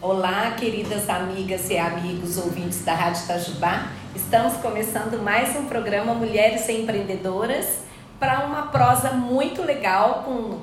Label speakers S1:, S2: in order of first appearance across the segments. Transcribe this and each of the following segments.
S1: Olá, queridas amigas e amigos ouvintes da Rádio Itajubá. Estamos começando mais um programa Mulheres Empreendedoras para uma prosa muito legal com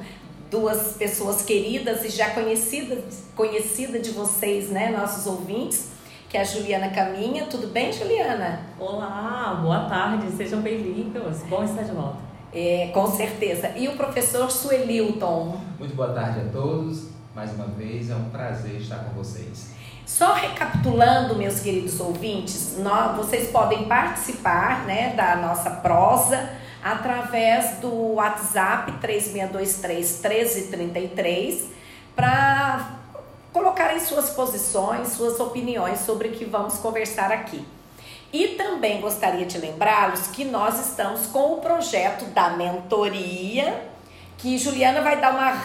S1: duas pessoas queridas e já conhecidas conhecida de vocês, né, nossos ouvintes, que é a Juliana Caminha. Tudo bem, Juliana?
S2: Olá, boa tarde, sejam bem-vindos. Bom estar de volta.
S1: É, com certeza. E o professor Suelilton.
S3: Muito boa tarde a todos. Mais uma vez, é um prazer estar com vocês.
S1: Só recapitulando, meus queridos ouvintes, nós, vocês podem participar né, da nossa prosa através do WhatsApp 3623 1333 para colocarem suas posições, suas opiniões sobre o que vamos conversar aqui. E também gostaria de lembrá-los que nós estamos com o projeto da mentoria, que Juliana vai dar uma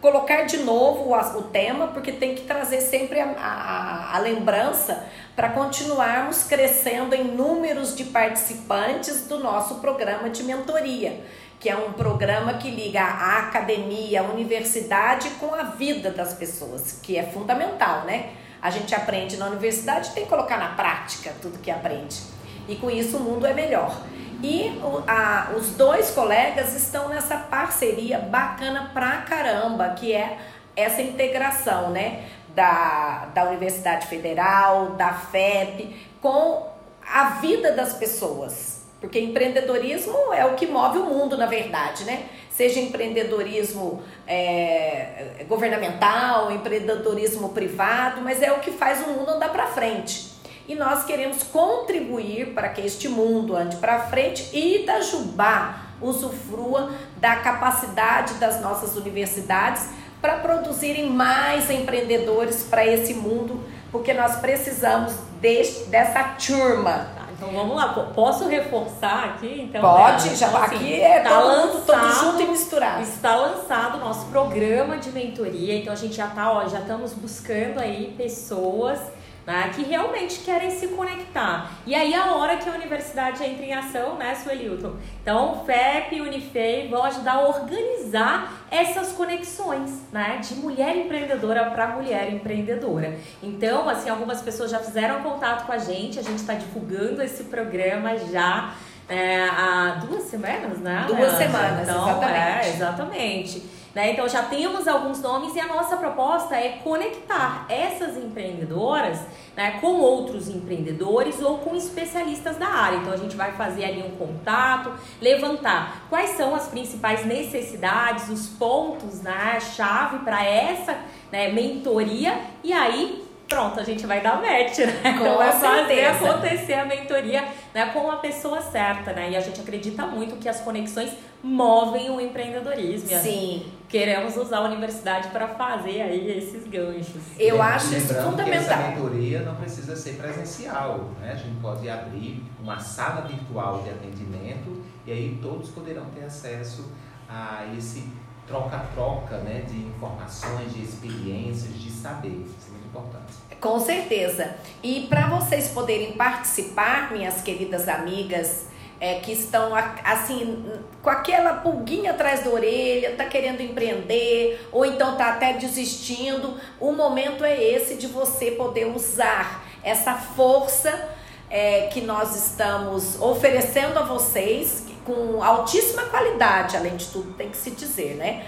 S1: colocar de novo o, o tema, porque tem que trazer sempre a, a, a lembrança para continuarmos crescendo em números de participantes do nosso programa de mentoria, que é um programa que liga a academia, a universidade com a vida das pessoas, que é fundamental, né? A gente aprende na universidade, tem que colocar na prática tudo que aprende. E com isso o mundo é melhor. E a, os dois colegas estão nessa parceria bacana pra caramba, que é essa integração, né? Da, da Universidade Federal, da FEP, com a vida das pessoas. Porque empreendedorismo é o que move o mundo, na verdade, né? Seja empreendedorismo é, governamental, empreendedorismo privado, mas é o que faz o mundo andar para frente e nós queremos contribuir para que este mundo ande para frente e Itajubá usufrua da capacidade das nossas universidades para produzirem mais empreendedores para esse mundo, porque nós precisamos deste, dessa turma.
S2: Então vamos lá, posso reforçar aqui? Então,
S1: Pode, né? já então, assim, aqui é tá todo lançado, mundo todo junto e misturado.
S2: Está lançado o nosso programa de mentoria, então a gente já tá, ó, já estamos buscando aí pessoas né, que realmente querem se conectar. E aí a hora que a universidade entra em ação, né, Suelilton? Então, FEP e Unifei vão ajudar a organizar essas conexões, né, de mulher empreendedora para mulher empreendedora. Então, assim, algumas pessoas já fizeram contato com a gente, a gente está divulgando esse programa já é, há duas semanas, né?
S1: Duas semanas, então, exatamente.
S2: É, exatamente. Né? Então já temos alguns nomes e a nossa proposta é conectar essas empreendedoras né, com outros empreendedores ou com especialistas da área. Então a gente vai fazer ali um contato, levantar quais são as principais necessidades, os pontos, né, chave para essa né, mentoria e aí pronto, a gente vai dar match, né?
S1: Com então vai
S2: fazer acontecer a mentoria né, com a pessoa certa, né? E a gente acredita muito que as conexões movem o empreendedorismo.
S1: Sim.
S3: Queremos
S2: usar a universidade para fazer aí esses ganchos.
S1: Eu acho isso fundamental. Que
S3: essa mentoria não precisa ser presencial, né? A gente pode abrir uma sala virtual de atendimento e aí todos poderão ter acesso a esse troca-troca né, de informações, de experiências, de saber. Isso é muito importante.
S1: Com certeza. E para vocês poderem participar, minhas queridas amigas, é, que estão assim com aquela pulguinha atrás da orelha, tá querendo empreender ou então tá até desistindo, o momento é esse de você poder usar essa força é, que nós estamos oferecendo a vocês com altíssima qualidade, além de tudo tem que se dizer, né?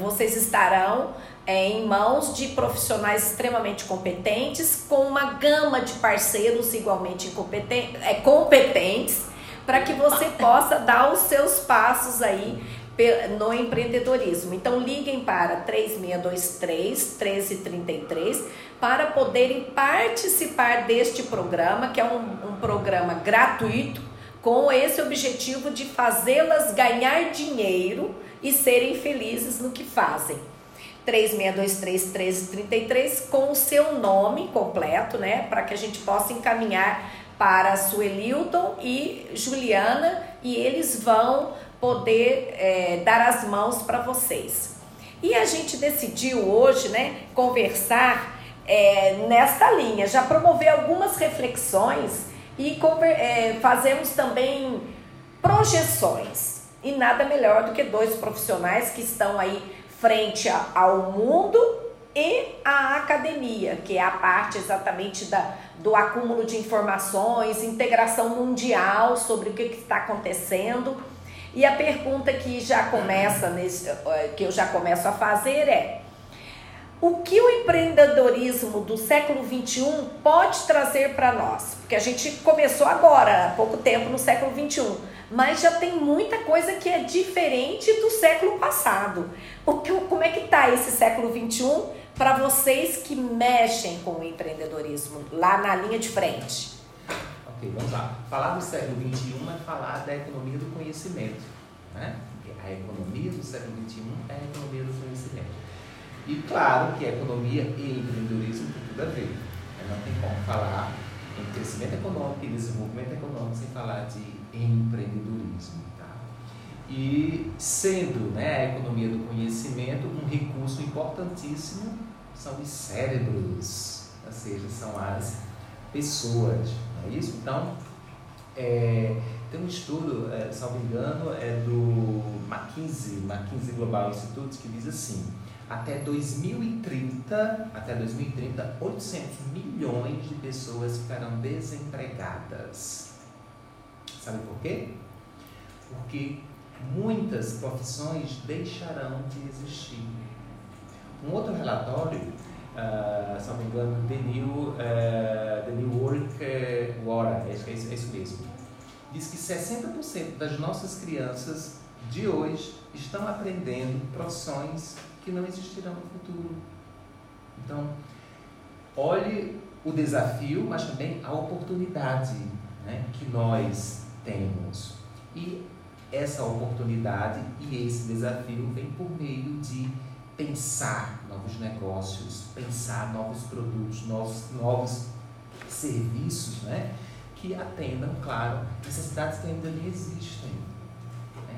S1: Vocês estarão é, em mãos de profissionais extremamente competentes, com uma gama de parceiros igualmente é, competentes, para que você possa dar os seus passos aí no empreendedorismo. Então liguem para 3623 1333 para poderem participar deste programa, que é um, um programa gratuito, com esse objetivo de fazê-las ganhar dinheiro e serem felizes no que fazem. 3623 1333 com o seu nome completo, né? Para que a gente possa encaminhar para Suelilton e Juliana e eles vão poder é, dar as mãos para vocês. E a gente decidiu hoje, né, conversar é, nessa linha, já promover algumas reflexões e é, fazemos também projeções. E nada melhor do que dois profissionais que estão aí frente ao mundo e à academia, que é a parte exatamente da, do acúmulo de informações, integração mundial sobre o que está acontecendo. E a pergunta que já começa nesse, eh, que eu já começo a fazer é: o que o empreendedorismo do século 21 pode trazer para nós? Porque a gente começou agora, há pouco tempo, no século 21, mas já tem muita coisa que é diferente do século passado. O que, como é que está esse século 21 para vocês que mexem com o empreendedorismo lá na linha de frente?
S3: Ok, vamos lá. Falar do século 21 é falar da economia do conhecimento, né? A economia do século 21 é a economia do conhecimento. E claro que a economia e empreendedorismo tem tudo a ver. Né? Não tem como falar em crescimento econômico e desenvolvimento econômico sem falar de empreendedorismo. Tá? E sendo né, a economia do conhecimento um recurso importantíssimo, são os cérebros, ou seja, são as pessoas. Não é isso? Então, é, tem um estudo, é, salvo engano, é do McKinsey, McKinsey Global Institute, que diz assim até 2030, até 2030, 800 milhões de pessoas ficarão desempregadas. Sabe por quê? Porque muitas profissões deixarão de existir. Um outro relatório, uh, se não me engano, The New, uh, The New Work Water, é isso, é isso mesmo, diz que 60% das nossas crianças de hoje estão aprendendo profissões que não existirão no futuro. Então, olhe o desafio, mas também a oportunidade né, que nós temos. E essa oportunidade e esse desafio vem por meio de pensar novos negócios, pensar novos produtos, novos, novos serviços, né? Que atendam, claro, necessidades que ainda existem.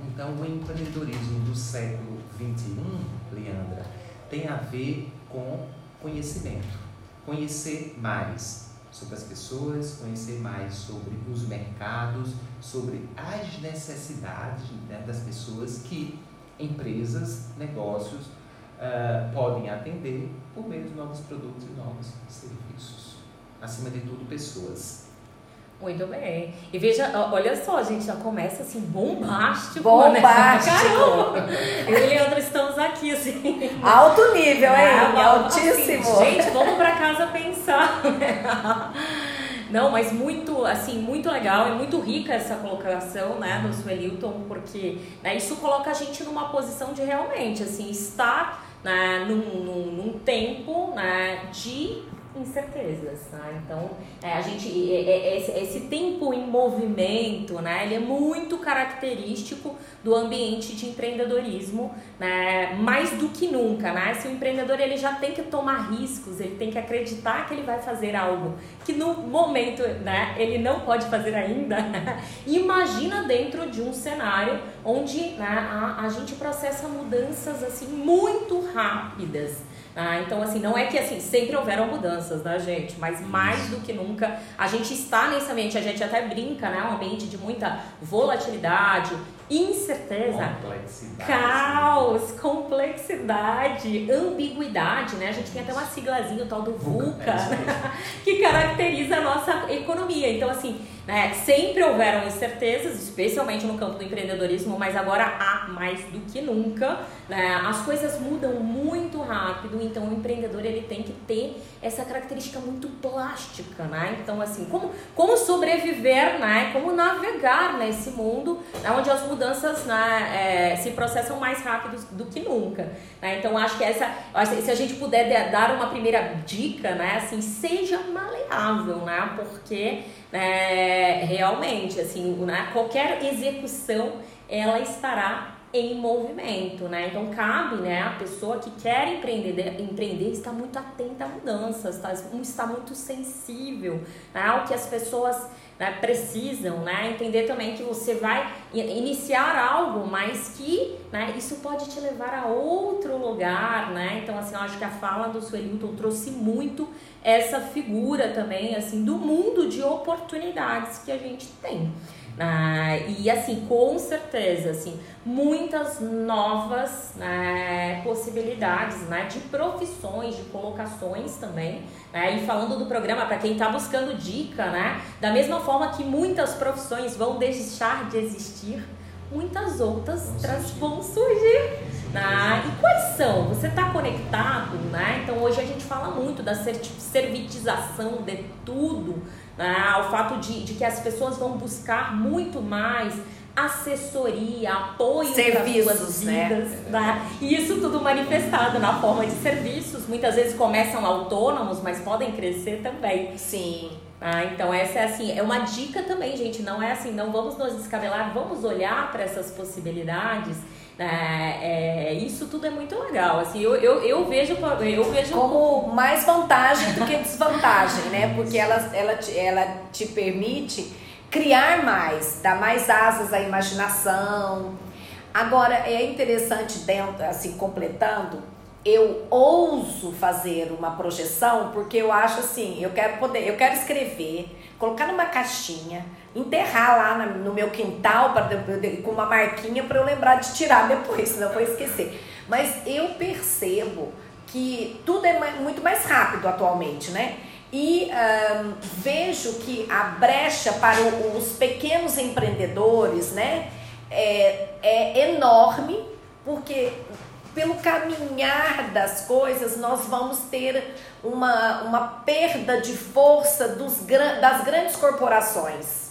S3: Então, o empreendedorismo do século XXI, Leandra, tem a ver com conhecimento. Conhecer mais sobre as pessoas, conhecer mais sobre os mercados, sobre as necessidades né, das pessoas que empresas, negócios uh, podem atender por meio de novos produtos e novos serviços. Acima de tudo, pessoas.
S2: Muito bem. E veja, olha só, a gente já começa assim, bombástico.
S1: Né? Bombástico.
S2: Né? Eu e Leandro estamos aqui, assim.
S1: Alto nível, hein? Ah, Altíssimo.
S2: Assim, gente, vamos para casa pensar. Não, mas muito, assim, muito legal e muito rica essa colocação, né, do Suelilton, porque né, isso coloca a gente numa posição de realmente, assim, estar né, num, num, num tempo né, de incertezas, tá? Então, é, a gente, esse, esse, tempo em movimento, né? Ele é muito característico do ambiente de empreendedorismo, né? Mais do que nunca, né? Se o empreendedor ele já tem que tomar riscos, ele tem que acreditar que ele vai fazer algo que no momento, né? Ele não pode fazer ainda. Imagina dentro de um cenário onde né, a, a gente processa mudanças assim muito rápidas. Ah, então, assim, não é que assim, sempre houveram mudanças, né, gente? Mas mais do que nunca, a gente está nesse ambiente, a gente até brinca, né? Um ambiente de muita volatilidade, incerteza,
S3: complexidade,
S2: caos, complexidade, ambiguidade, né? A gente tem até uma siglazinha, o tal do VUCA, né? que caracteriza a nossa economia. Então, assim, né, sempre houveram incertezas, especialmente no campo do empreendedorismo, mas agora há mais do que nunca. Né? As coisas mudam muito rápido, então o empreendedor ele tem que ter essa característica muito plástica, né? Então, assim, como, como sobreviver, né? Como navegar nesse mundo né? onde as mudanças né, é, se processam mais rápido do que nunca. Né? Então, acho que essa, se a gente puder dar uma primeira dica, né? Assim, seja maleável, né? Porque é, realmente, assim, né? qualquer execução ela estará em movimento, né? Então cabe, né, a pessoa que quer empreender, empreender está muito atenta a mudanças, está, está muito sensível né, ao que as pessoas né, precisam, né? Entender também que você vai iniciar algo, mas que né, isso pode te levar a outro lugar, né? Então, assim, eu acho que a fala do Suelilton trouxe muito essa figura também, assim, do mundo de oportunidades que a gente tem. Ah, e assim, com certeza, assim, muitas novas né, possibilidades né, de profissões, de colocações também. Né? E falando do programa, para quem está buscando dica, né? Da mesma forma que muitas profissões vão deixar de existir, muitas outras vão surgir. Né? E quais são? Você está conectado, né? Então hoje a gente fala muito da servitização de tudo, né? o fato de, de que as pessoas vão buscar muito mais assessoria, apoio
S1: serviços, suas né? vidas,
S2: né? né? E isso tudo manifestado na forma de serviços. Muitas vezes começam autônomos, mas podem crescer também.
S1: Sim.
S2: Ah, então essa é assim, é uma dica também, gente. Não é assim, não vamos nos descabelar, vamos olhar para essas possibilidades. É, é, isso tudo é muito legal. Assim, eu, eu, eu vejo eu vejo
S1: como mais vantagem do que desvantagem, né? Porque ela, ela, te, ela te permite criar mais, dar mais asas à imaginação. Agora é interessante dentro, assim, completando, eu ouso fazer uma projeção porque eu acho assim, eu quero poder, eu quero escrever, colocar numa caixinha, enterrar lá no meu quintal para com uma marquinha para eu lembrar de tirar depois, senão eu vou esquecer. Mas eu percebo que tudo é muito mais rápido atualmente, né? E um, vejo que a brecha para os pequenos empreendedores, né, é, é enorme, porque pelo caminhar das coisas, nós vamos ter uma, uma perda de força dos, das grandes corporações.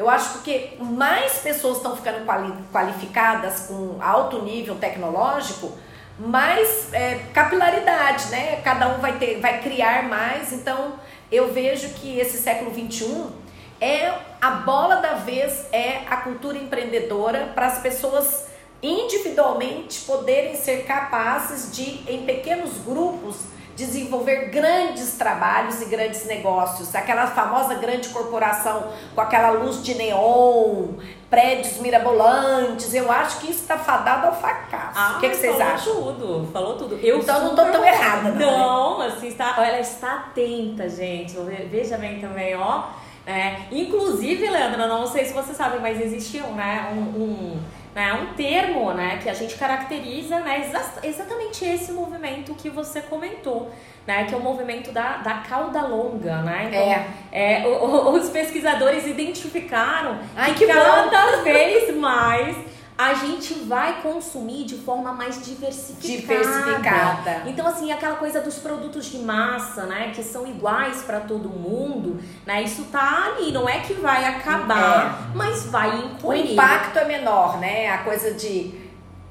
S1: Eu acho que mais pessoas estão ficando qualificadas com alto nível tecnológico, mais é, capilaridade, né? Cada um vai ter, vai criar mais. Então, eu vejo que esse século 21 é a bola da vez, é a cultura empreendedora para as pessoas individualmente poderem ser capazes de, em pequenos grupos, desenvolver grandes trabalhos e grandes negócios. Aquela famosa grande corporação com aquela luz de neon, prédios mirabolantes. Eu acho que isso está fadado ao fracasso. Ah, o que, que vocês
S2: falou
S1: acham?
S2: tudo, falou tudo. Eu
S1: então não estou tão errada,
S2: não. Não, assim, está, ela está atenta, gente. Veja bem também, ó. É, inclusive, Leandra, não sei se você sabe, mas existe um, né, um, um né, um termo né, que a gente caracteriza né, exa exatamente esse movimento que você comentou, né, que é o movimento da, da cauda longa. Né? Então, é. É, o, os pesquisadores identificaram Ai, que, que cada vez mais a gente vai consumir de forma mais diversificada. Diversificada. Então, assim, aquela coisa dos produtos de massa, né, que são iguais para todo mundo, né, isso tá ali, não é que vai acabar, é. mas vai incluir.
S1: O impacto é menor, né, a coisa de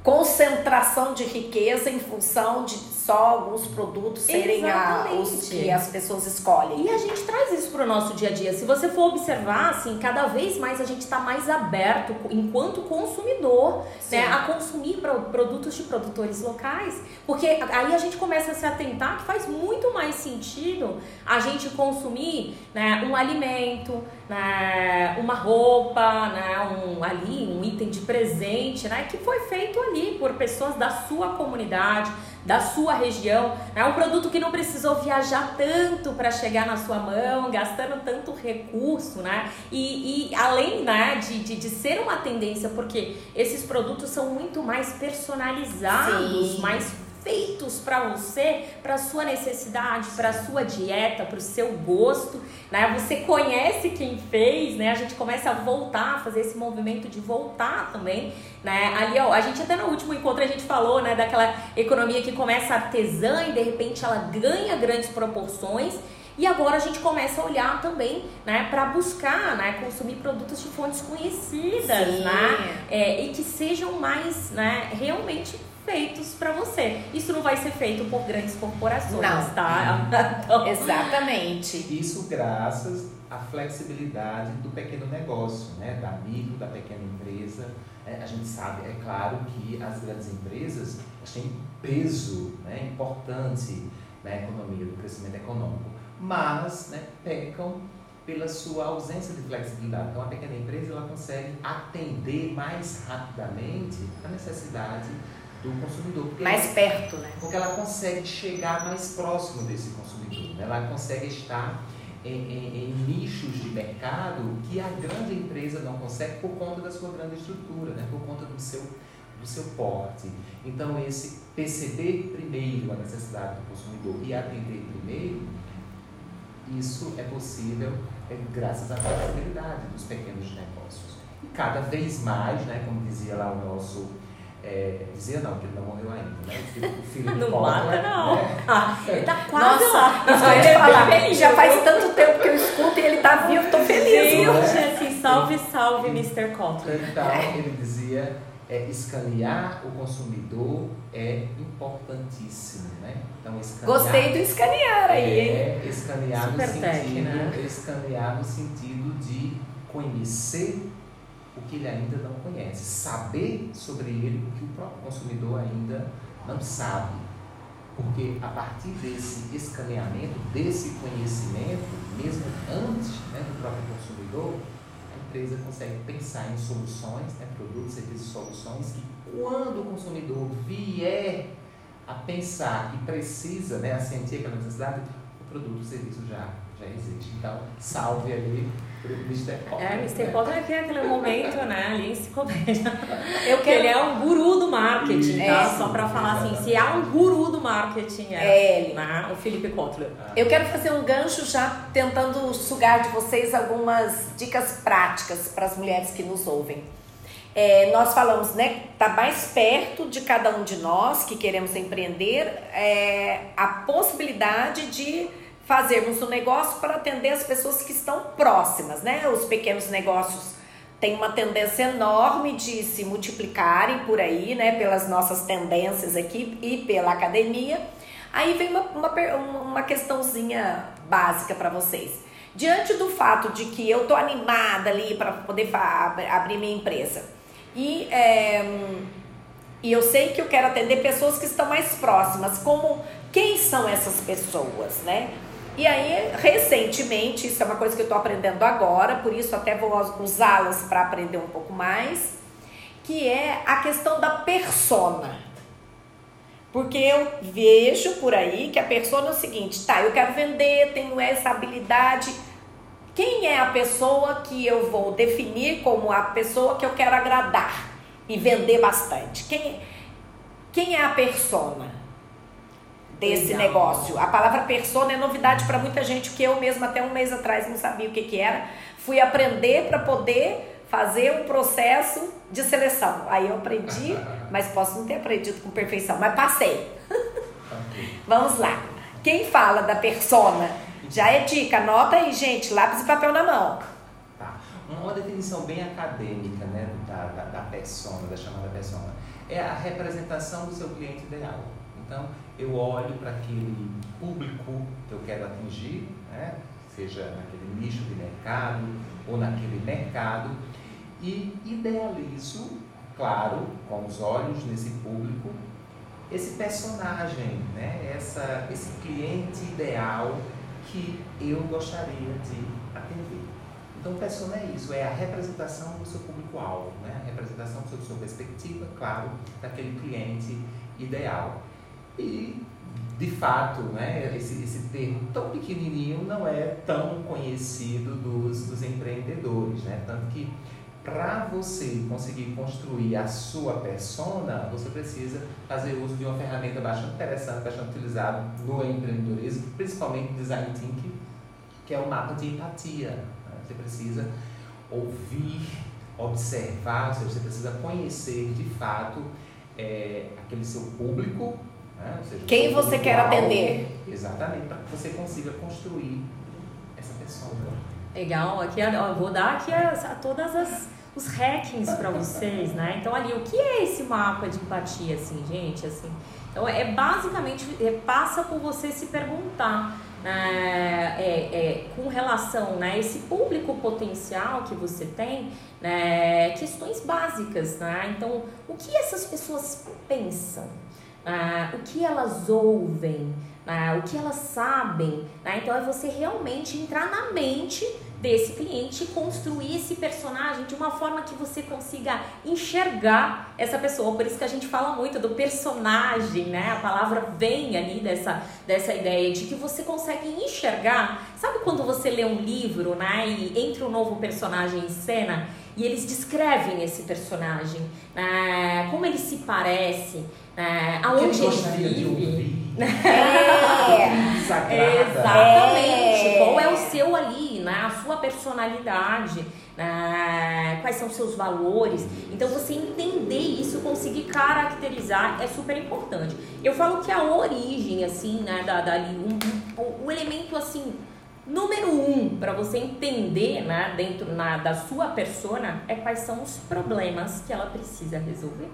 S1: concentração de riqueza em função de só alguns produtos serem a, os que as pessoas escolhem.
S2: E a gente traz isso para o nosso dia a dia. Se você for observar, assim, cada vez mais a gente está mais aberto, enquanto consumidor, né, a consumir produtos de produtores locais. Porque aí a gente começa a se atentar que faz muito mais sentido a gente consumir né, um alimento, né, uma roupa, né, um, ali, um item de presente, né, que foi feito ali por pessoas da sua comunidade da sua região. É um produto que não precisou viajar tanto para chegar na sua mão, gastando tanto recurso, né? E, e além né, de, de, de, ser uma tendência, porque esses produtos são muito mais personalizados, Sim. mais feitos para você, para sua necessidade, para sua dieta, para o seu gosto, né? Você conhece quem fez, né? A gente começa a voltar, a fazer esse movimento de voltar também, né? Ali, ó, a gente até no último encontro a gente falou, né, daquela economia que começa artesã e de repente ela ganha grandes proporções. E agora a gente começa a olhar também, né, para buscar, né, consumir produtos de fontes conhecidas, Sim. né, é, e que sejam mais, né, realmente feitos para você. Isso não vai ser feito por grandes corporações, não. tá?
S1: Então... Exatamente.
S3: Isso graças à flexibilidade do pequeno negócio, né? Da micro, da pequena empresa. É, a gente sabe, é claro, que as grandes empresas têm peso né, importante na economia, do crescimento econômico, mas né, pecam pela sua ausência de flexibilidade. Então, a pequena empresa ela consegue atender mais rapidamente a necessidade do consumidor.
S1: mais
S3: ela,
S1: perto, né?
S3: Porque ela consegue chegar mais próximo desse consumidor. Né? Ela consegue estar em, em, em, nichos de mercado que a grande empresa não consegue por conta da sua grande estrutura, né? por conta do seu, do seu porte. Então, esse perceber primeiro a necessidade do consumidor e atender primeiro, isso é possível é, graças à flexibilidade dos pequenos negócios. E cada vez mais, né, como dizia lá o nosso é, dizia não, que ele não morreu ainda, né? O filho, o filho
S2: não
S3: Paulo,
S2: mata, não.
S3: Né?
S2: Ah, ele tá quase
S1: Nossa,
S2: lá.
S1: Isso que eu ia falar. Já faz tanto tempo que eu escuto e ele tá vivo, tô feliz.
S2: Gente,
S3: né?
S2: assim, salve, salve, Mr. Kotler.
S3: Então, ele dizia, é, escanear o consumidor é importantíssimo, né? Então, escanear...
S1: Gostei do escanear aí, hein?
S3: É, escanear
S2: Super
S3: no sentido,
S2: tech, né?
S3: escanear no sentido de conhecer o que ele ainda não conhece, saber sobre ele o que o próprio consumidor ainda não sabe. Porque a partir desse escaneamento, desse conhecimento, mesmo antes né, do próprio consumidor, a empresa consegue pensar em soluções, né, produtos, serviços, soluções, que quando o consumidor vier a pensar e precisa, né, a sentir aquela necessidade, o produto, o serviço já, já existe. Então, salve ali pro Mr. Potter.
S2: É, Mr.
S3: né?
S2: Potter é aquele- aquele momento, né, ali enciclopédia.
S1: Eu
S2: Porque ele
S1: quero.
S2: é um guru do marketing, tá?
S1: É.
S2: Só pra falar assim, se há um guru do marketing, é,
S1: É ele.
S2: né, o Felipe Kotler.
S3: Ah,
S1: Eu quero fazer um gancho já tentando sugar de vocês algumas dicas práticas para as mulheres que nos ouvem. É, nós falamos, né, tá mais perto de cada um de nós que queremos empreender é, a possibilidade de fazermos um negócio para atender as pessoas que estão próximas, né? Os pequenos negócios têm uma tendência enorme de se multiplicarem por aí, né? Pelas nossas tendências aqui e pela academia. Aí vem uma, uma, uma questãozinha básica para vocês. Diante do fato de que eu tô animada ali para poder abrir minha empresa e, é, e eu sei que eu quero atender pessoas que estão mais próximas, como quem são essas pessoas, né? E aí, recentemente, isso é uma coisa que eu tô aprendendo agora, por isso até vou usá-las para aprender um pouco mais, que é a questão da persona. Porque eu vejo por aí que a persona é o seguinte, tá, eu quero vender, tenho essa habilidade. Quem é a pessoa que eu vou definir como a pessoa que eu quero agradar e vender bastante? Quem, quem é a persona desse
S2: Legal.
S1: negócio? A palavra persona é novidade para muita gente, que eu mesma até um mês atrás não sabia o que, que era. Fui aprender para poder fazer um processo de seleção. Aí eu aprendi, mas posso não ter aprendido com perfeição, mas passei. Vamos lá. Quem fala da persona? Já é dica, anota aí, gente, lápis e papel na mão.
S3: Tá. Uma definição bem acadêmica né, da, da, da persona, da chamada persona, é a representação do seu cliente ideal. Então, eu olho para aquele público que eu quero atingir, né, seja naquele nicho de mercado ou naquele mercado, e idealizo, claro, com os olhos nesse público, esse personagem, né, essa, esse cliente ideal que eu gostaria de atender. Então, persona é isso, é a representação do seu público-alvo, né? a representação da sua perspectiva, claro, daquele cliente ideal. E, de fato, né, esse, esse termo tão pequenininho não é tão conhecido dos, dos empreendedores. Né? Tanto que, para você conseguir construir a sua persona, você precisa fazer uso de uma ferramenta bastante interessante, bastante utilizada no empreendedorismo, principalmente no design thinking, que é o mapa de empatia. né? Você precisa ouvir, observar, ou seja, você precisa conhecer de fato é, aquele seu público. Né? Seja,
S1: Quem você quer atender?
S3: Exatamente, para que você consiga construir essa pessoa.
S2: Legal, aqui ó, eu vou dar aqui as, a todas as os hackings para vocês, né? Então ali, o que é esse mapa de empatia, assim, gente, assim? Então é basicamente é, passa por você se perguntar, né, é, é, com relação, né, esse público potencial que você tem, né, questões básicas, né? Então, o que essas pessoas pensam? Ah, o que elas ouvem, ah, o que elas sabem. né? Então é você realmente entrar na mente desse cliente e construir esse personagem de uma forma que você consiga enxergar essa pessoa. Por isso que a gente fala muito do personagem, né? A palavra vem ali dessa, dessa ideia de que você consegue enxergar. Sabe quando você lê um livro, né? E entra um novo personagem em cena e eles descrevem esse personagem, né? como ele se parece, né? aonde ele vive.
S1: É.
S2: Exatamente.
S1: É.
S2: Qual é o seu ali, né? a sua personalidade, né? quais são os seus valores. Então, você entender isso, conseguir caracterizar é super importante. Eu falo que a origem, assim, né, da, da, um, um elemento, assim, número um para você entender, né, dentro na, da sua persona, é quais são os problemas que ela precisa resolver.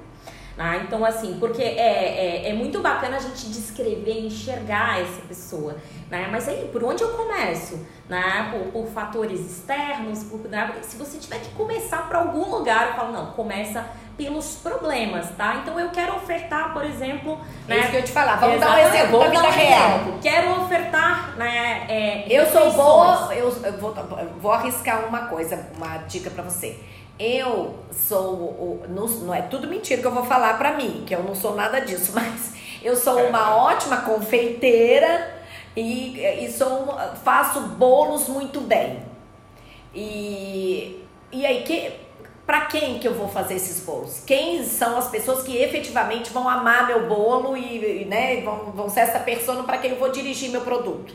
S2: Ah, então, assim, porque é, é, é, muito bacana a gente descrever, enxergar essa pessoa, né? Mas aí, por onde eu começo? Né? Por, por fatores externos, por, né? se você tiver que começar para algum lugar, eu falo, não, começa pelos problemas, tá? Então eu quero ofertar, por exemplo,
S1: é
S2: né?
S1: isso que eu te falar. Vamos dar um exemplo da vida
S2: um
S1: real.
S2: Quero ofertar, né? é,
S1: Eu sou boa, eu, eu vou, eu vou arriscar uma coisa, uma dica pra você. Eu sou, o- não, não é tudo mentira que eu vou falar pra mim, que eu não sou nada disso, mas eu sou uma ótima confeiteira e, e sou, faço bolos muito bem. E, e aí, que, pra quem que eu vou fazer esses bolos? Quem são as pessoas que efetivamente vão amar meu bolo e, e, né, vão, vão ser essa pessoa para quem eu vou dirigir meu produto?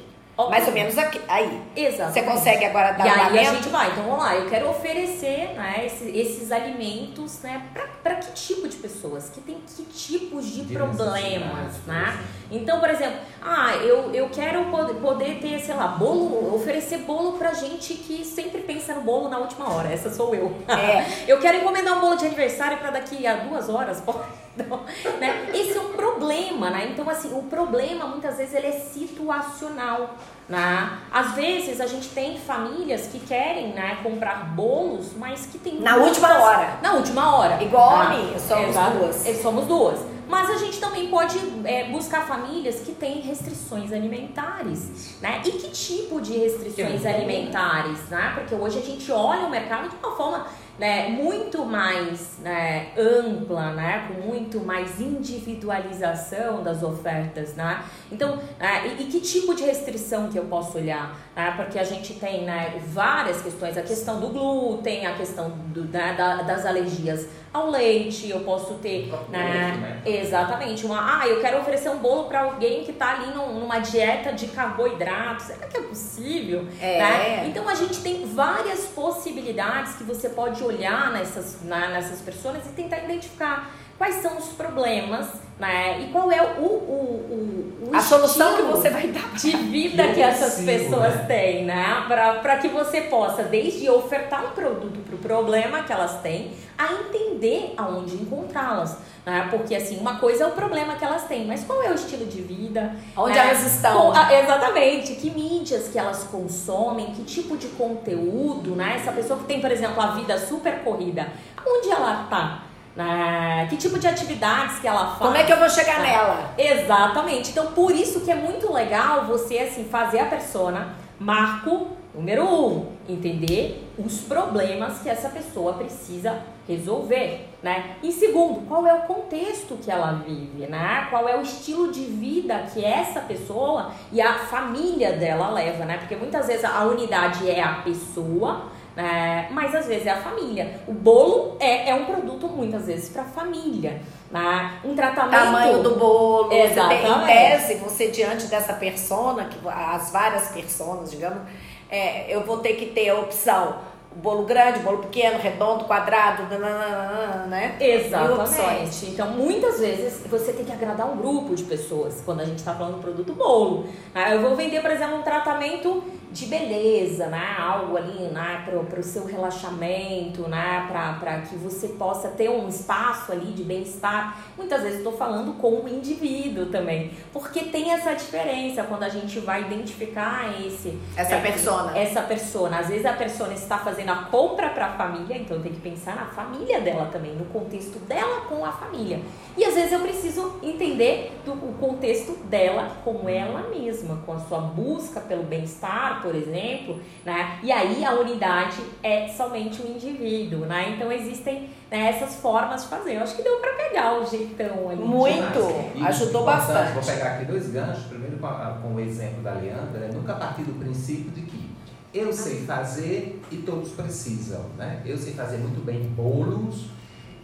S1: Mais ou menos aqui, aí.
S2: Exato.
S1: Você consegue agora dar
S2: E
S1: um
S2: aí a
S1: lamento?
S2: gente vai, então vamos lá, eu quero oferecer né, esses, esses alimentos né, para que tipo de pessoas, que tem que tipos de
S3: De
S2: problemas, né? Então, por exemplo, ah, eu, eu quero poder, poder ter, sei lá, bolo, oferecer bolo pra gente que sempre pensa no bolo na última hora, essa sou eu.
S1: É.
S2: eu quero encomendar um bolo de aniversário para daqui a duas horas, pode? Não, né? Esse é um problema, né? Então, assim, o problema muitas vezes ele é situacional. Né? Às vezes a gente tem famílias que querem né, comprar bolos, mas que tem
S1: Na última hora.
S2: Na última hora.
S1: Igual a
S2: tá?
S1: mim, somos
S2: Exato.
S1: duas.
S2: É, Somos duas. Mas a gente também pode é, buscar famílias que têm restrições alimentares, né? E que tipo de restrições
S3: é
S2: alimentares, né? Porque hoje a gente olha o mercado de uma forma né, muito mais né, ampla, né? Com muito mais individualização das ofertas, né? Então, é, e, e que tipo de restrição que eu posso olhar? Né? Porque a gente tem né, várias questões, a questão do glúten, a questão do, né, da- das alergias ao leite, eu posso ter, né,
S3: leite, né?
S2: exatamente, uma, ah, eu quero oferecer um bolo para alguém que está ali num- numa dieta de carboidratos, será que é possível?
S1: É.
S2: né? Então a gente tem várias possibilidades que você pode olhar nessas, na- nessas pessoas e tentar identificar quais são os problemas, né? E qual é o, o, o, o
S1: A solução que você vai dar.
S2: de vida
S3: Que
S2: que essas pessoas
S3: né?
S2: têm, né? Para que você possa, desde ofertar um produto para o problema que elas têm, a entender aonde encontrá-las. Né? Porque, assim, uma coisa é o problema que elas têm, mas qual é o estilo de vida?
S1: Onde
S2: né?
S1: elas estão?
S2: Com- ah, exatamente. Que mídias que elas consomem, que tipo de conteúdo, né? Essa pessoa que tem, por exemplo, a vida super corrida, onde ela tá? Né? Que tipo de atividades que ela faz?
S1: Como é que eu vou chegar
S2: Tá.
S1: nela?
S2: Exatamente. Então, por isso que é muito legal você, assim, fazer a persona marco número um, entender os problemas que essa pessoa precisa resolver, né? E segundo, qual é o contexto que ela vive, né? Qual é o estilo de vida que essa pessoa e a família dela leva, né? Porque muitas vezes a unidade é a pessoa, né? mas às vezes é a família. O bolo é, é um produto muitas vezes para família, né? Um tratamento
S1: Tamanho do bolo. Tem, em
S2: Exatamente.
S1: tese, você diante dessa persona, que as várias personas, digamos, é, eu vou ter que ter a opção bolo grande, bolo pequeno, redondo, quadrado, nananana, né?
S2: Exatamente. Então, muitas vezes você tem que agradar um grupo de pessoas quando a gente está falando do produto bolo. Ah, Eu vou vender, por exemplo, um tratamento de beleza, né? Algo ali, né? Para o seu relaxamento, né? Para que você possa ter um espaço ali de bem-estar. Muitas vezes estou falando com o indivíduo também, porque tem essa diferença quando a gente vai identificar esse
S1: Essa
S2: é,
S1: persona.
S2: essa persona. Às vezes a persona está fazendo a compra para a família, então tem que pensar na família dela também, no contexto dela com a família. E às vezes eu preciso entender do, o contexto dela com ela mesma, com a sua busca pelo bem-estar, por exemplo, né? E aí a unidade é somente o indivíduo, né? Então existem né, essas formas de fazer. Eu acho que deu para pegar o jeitão ali.
S1: Muito, e ajudou bastante.
S3: Vou pegar aqui dois ganchos. Primeiro com, a, com o exemplo da Leandra, é nunca partir do princípio de que eu sei fazer e todos precisam, né? Eu sei fazer muito bem bolos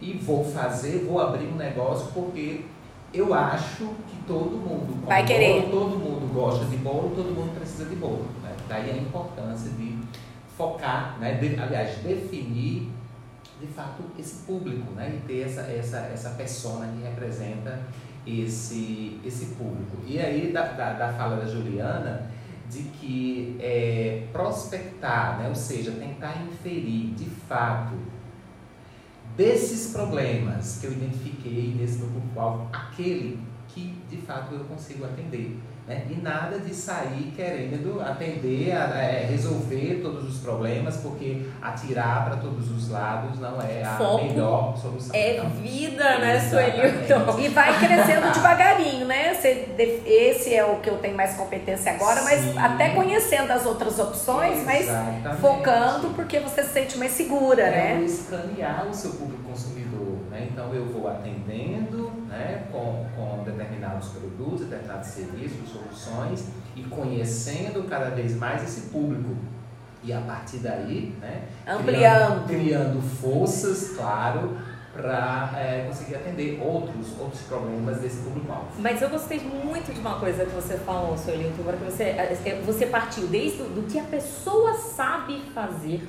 S3: e vou fazer, vou abrir um negócio porque eu acho que todo mundo
S1: vai querer.
S3: Bolo, todo mundo gosta de bolo, todo mundo precisa de bolo. Né? Daí a importância de focar, né? De, aliás, definir de fato esse público, né? E ter essa, essa, essa persona que representa esse, esse público. E aí, da, da, da fala da Juliana, de que é, prospectar, né? ou seja, tentar inferir de fato desses problemas que eu identifiquei nesse meu público-alvo, aquele que de fato eu consigo atender. Né? E nada de sair querendo atender, a, é, resolver todos os problemas, porque atirar para todos os lados não é a Foco melhor solução.
S2: É então, vida, né, Suelilton?
S1: E vai crescendo devagarinho, né? Esse é o que eu tenho mais competência agora, mas Sim. até conhecendo as outras opções, Exatamente. mas focando porque você se sente mais segura,
S3: é
S1: né?
S3: escanear o seu público consumidor, né? Então eu vou atendendo né, com, determinados produtos, determinados serviços, soluções e conhecendo cada vez mais esse público. E a partir daí, né,
S1: ampliando,
S3: criando, criando forças, claro, para é, conseguir atender outros, outros problemas desse público-alvo.
S2: Mas eu gostei muito de uma coisa que você falou, seu Lilton, porque você, é, você partiu desde do que a pessoa sabe fazer,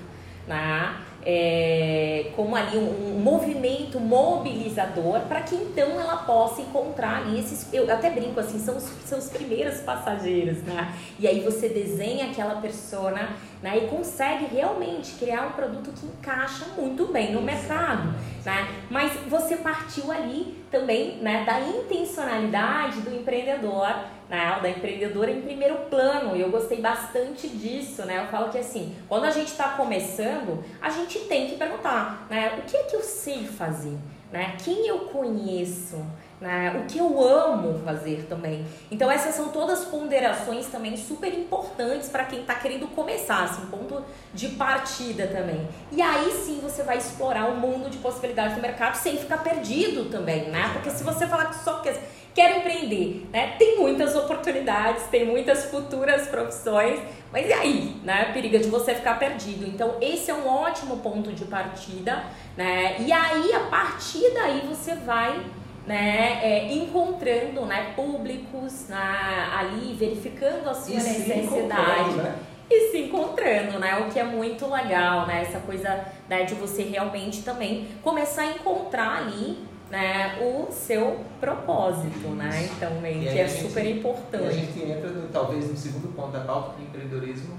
S2: né? é, como ali um, um movimento mobilizador para que então ela possa encontrar ali esses. Eu até brinco assim, são os, os primeiros passageiros, né? E aí você desenha aquela persona né, e consegue realmente criar um produto que encaixa muito bem no mercado. Né? Mas você partiu ali também né, da intencionalidade do empreendedor né, da empreendedora em primeiro plano. E eu gostei bastante disso, né? Eu falo que assim, quando a gente está começando, a gente tem que perguntar, né? O que é que eu sei fazer? Né? Quem eu conheço? Né? O que eu amo fazer também. Então essas são todas ponderações também super importantes para quem está querendo começar, assim, ponto de partida também. E aí sim você vai explorar o mundo de possibilidades do mercado sem ficar perdido também, né? Porque se você falar que só quer quero empreender, né? Tem muitas oportunidades, tem muitas futuras profissões, mas e aí, né? Periga de você ficar perdido. Então, esse é um ótimo ponto de partida, né? E aí, a partir daí, você vai né, é, encontrando né, públicos né, ali, verificando a sua e necessidade. Né? E se encontrando, né? O que é muito legal, né? Essa coisa né, de você realmente também começar a encontrar ali né, o seu propósito, né? Então, meio que é gente, super importante. E a
S3: gente entra, no, talvez, no segundo ponto da pauta do empreendedorismo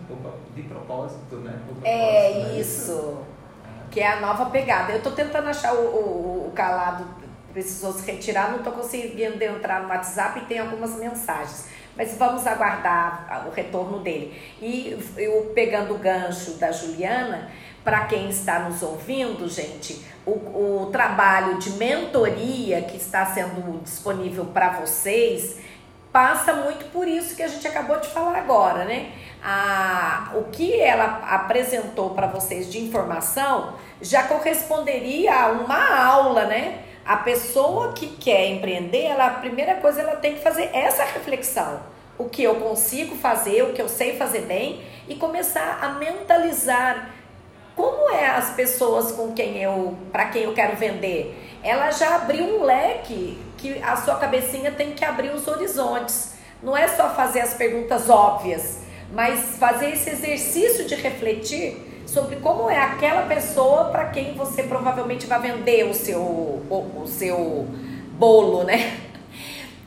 S3: de propósito, né?
S1: Propósito, é né? isso. É. Que é a nova pegada. Eu estou tentando achar o, o, o calado, precisou se retirar, não estou conseguindo entrar no WhatsApp e tem algumas mensagens. Mas vamos aguardar o retorno dele. E eu pegando o gancho da Juliana, para quem está nos ouvindo, gente, o, o trabalho de mentoria que está sendo disponível para vocês passa muito por isso que a gente acabou de falar agora, né? A, o que ela apresentou para vocês de informação já corresponderia a uma aula, né? A pessoa que quer empreender, ela, a primeira coisa ela tem que fazer essa reflexão. O que eu consigo fazer, o que eu sei fazer bem e começar a mentalizar como é as pessoas com quem eu, para quem eu quero vender? Ela já abriu um leque que a sua cabecinha tem que abrir os horizontes. Não é só fazer as perguntas óbvias, mas fazer esse exercício de refletir sobre como é aquela pessoa para quem você provavelmente vai vender o seu, o, o seu bolo, né?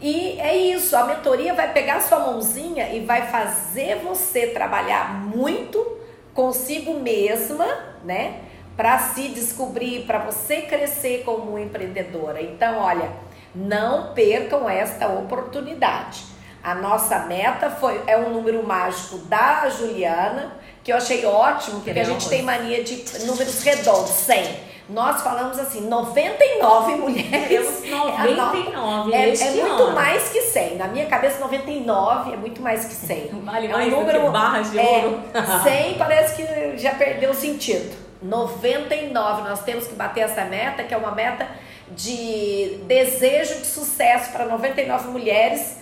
S1: E é isso, a mentoria vai pegar sua mãozinha e vai fazer você trabalhar muito consigo mesma, né? Para se descobrir, para você crescer como empreendedora. Então, olha, não percam esta oportunidade. A nossa meta foi é um número mágico da Juliana, que eu achei ótimo, porque a gente tem mania de números redondos, 100. Nós falamos assim, 99 mulheres.
S2: Temos 99
S1: é,
S2: este
S1: é muito
S2: ano.
S1: mais que 100. Na minha cabeça, 99 é muito mais que 100.
S2: Vale
S1: É um
S2: mais do
S1: número-
S2: que barras de
S1: É,
S2: ouro.
S1: 100 parece que já perdeu o sentido. 99, nós temos que bater essa meta, que é uma meta de desejo de sucesso para 99 mulheres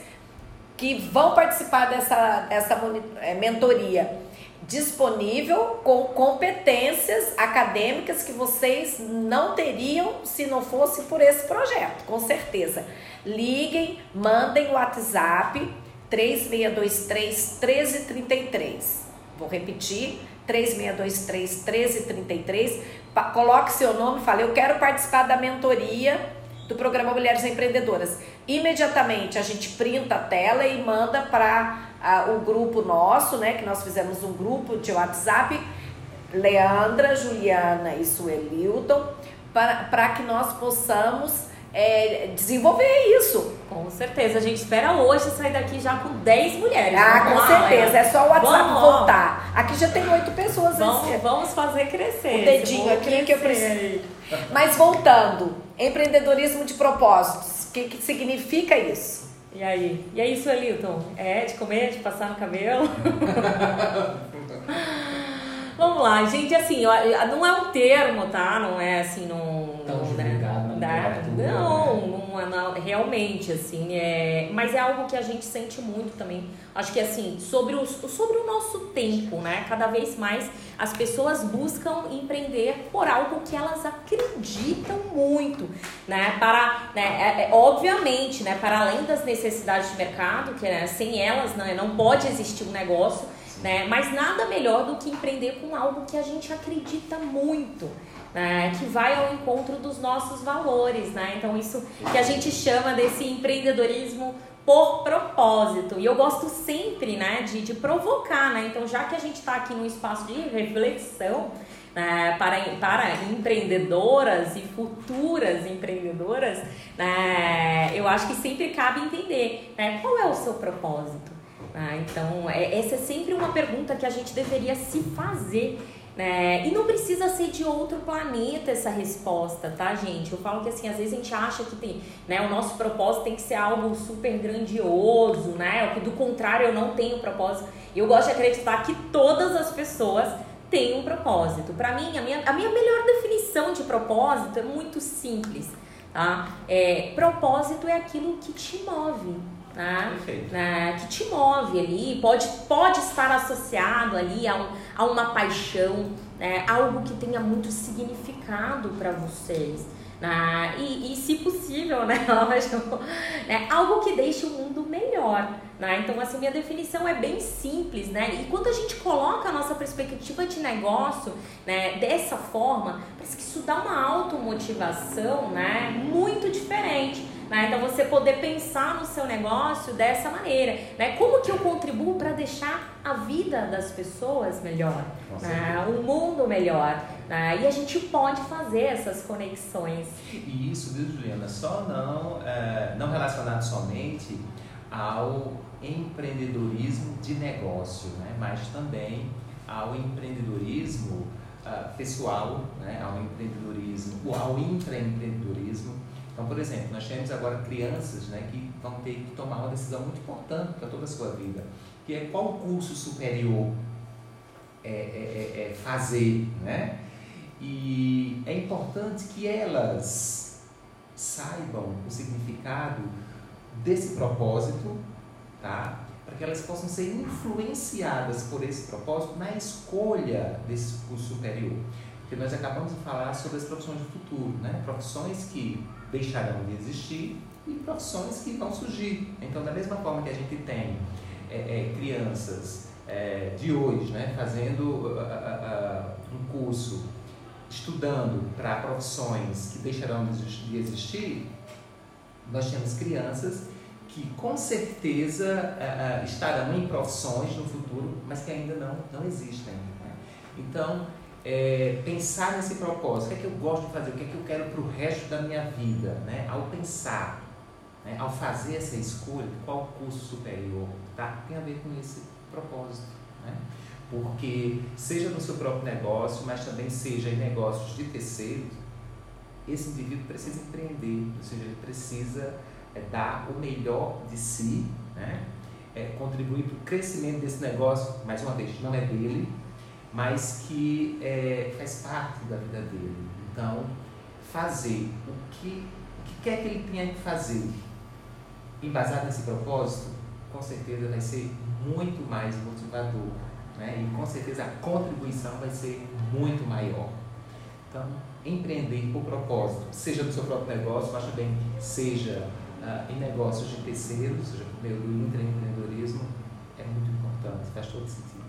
S1: que vão participar dessa, dessa eh, mentoria disponível com competências acadêmicas que vocês não teriam se não fosse por esse projeto, com certeza. Liguem, mandem o WhatsApp 3623 1333. Vou repetir, 3623 1333. Pa- Coloque seu nome fale, eu quero participar da mentoria do programa Mulheres Empreendedoras. Imediatamente a gente printa a tela e manda para o grupo nosso, né? Que nós fizemos um grupo de WhatsApp, Leandra, Juliana e Suelilton, para que nós possamos é, desenvolver isso.
S2: Com certeza, a gente espera hoje sair daqui já com 10 mulheres.
S1: Ah,
S2: Vamos
S1: com
S2: lá,
S1: certeza. É só o WhatsApp
S2: Vamos.
S1: voltar. Aqui já tem oito pessoas.
S2: Vamos,
S1: esse-
S2: vamos fazer crescer.
S1: O dedinho aqui que eu
S2: crescer
S1: preciso. Mas voltando, empreendedorismo de propósitos. O que, que significa isso?
S2: E aí? E aí, Suelilton? É de comer, de passar no cabelo? Vamos lá, gente, assim, não é um termo, tá? Não é assim, não.
S3: Tão
S2: né? não, não, é realmente, assim, é, mas é algo que a gente sente muito também. Acho que assim, sobre o, sobre o nosso tempo, né? Cada vez mais as pessoas buscam empreender por algo que elas acreditam muito, né? Para, né, é- é, obviamente, né? Para além das necessidades de mercado, que né, sem elas né, não pode existir um negócio, né? Mas nada melhor do que empreender com algo que a gente acredita muito. Né, que vai ao encontro dos nossos valores, né? Então isso que a gente chama desse empreendedorismo por propósito. E eu gosto sempre, né, de, de provocar, né? Então já que a gente está aqui num espaço de reflexão né, para, para empreendedoras e futuras empreendedoras, né, eu acho que sempre cabe entender, né, qual é o seu propósito. né? então é- essa é sempre uma pergunta que a gente deveria se fazer. Né? E não precisa ser de outro planeta essa resposta, tá, gente? Eu falo que assim, às vezes a gente acha que tem, né, o nosso propósito tem que ser algo super grandioso, né? Que do contrário eu não tenho propósito. Eu gosto de acreditar que todas as pessoas têm um propósito. Para mim, a minha, a minha melhor definição de propósito é muito simples, tá? É, propósito é aquilo que te move, tá? Né, que te move ali, pode, pode estar associado ali a, um, a uma paixão, né, algo que tenha muito significado para vocês. Né, e, e, se possível, né, né, algo que deixe o mundo melhor. Né? Então, assim, minha definição é bem simples, né? E quando a gente coloca a nossa perspectiva de negócio né, dessa forma, parece que isso dá uma automotivação né, muito diferente. Né? Então você poder pensar no seu negócio dessa maneira, né? Como que eu contribuo para deixar a vida das pessoas melhor, né? o mundo melhor, né? E a gente pode fazer essas conexões.
S3: E isso, viu, Juliana, só não, é, não relacionado somente ao empreendedorismo de negócio, né? mas também ao empreendedorismo ah, pessoal, né? ao empreendedorismo, ao intraempreendedorismo. Então, por exemplo, nós temos agora crianças né, que vão ter que tomar uma decisão muito importante para toda a sua vida, que é qual curso superior é, é, é, é fazer, né? E é importante que elas saibam o significado desse propósito, tá? Para que elas possam ser influenciadas por esse propósito na escolha desse curso superior. Porque nós acabamos de falar sobre as profissões do futuro, né? Profissões que deixarão de existir e profissões que vão surgir. Então, da mesma forma que a gente tem é, é, crianças é, de hoje, né? Fazendo uh, uh, uh, um curso estudando para profissões que deixarão de existir, nós temos crianças que com certeza uh, uh, estarão em profissões no futuro, mas que ainda não, não existem. Né? Então, é, pensar nesse propósito, o que é que eu gosto de fazer, o que é que eu quero para o resto da minha vida, né? ao pensar, né? ao fazer essa escolha, qual curso superior, tá? tem a ver com esse propósito. Né? Porque, seja no seu próprio negócio, mas também seja em negócios de terceiros, esse indivíduo precisa empreender, ou seja, ele precisa é, dar o melhor de si, né? É, contribuir para o crescimento desse negócio, mais uma vez, não é dele, mas que é, faz parte da vida dele. Então, fazer o que, o que quer que ele tenha que fazer, embasado nesse propósito, com certeza vai ser muito mais motivador. Né? E com certeza a contribuição vai ser muito maior. Então, empreender por propósito, seja no seu próprio negócio, mas também seja uh, em negócios de terceiros, seja por meio do intraempreendedorismo, é muito importante, faz todo sentido.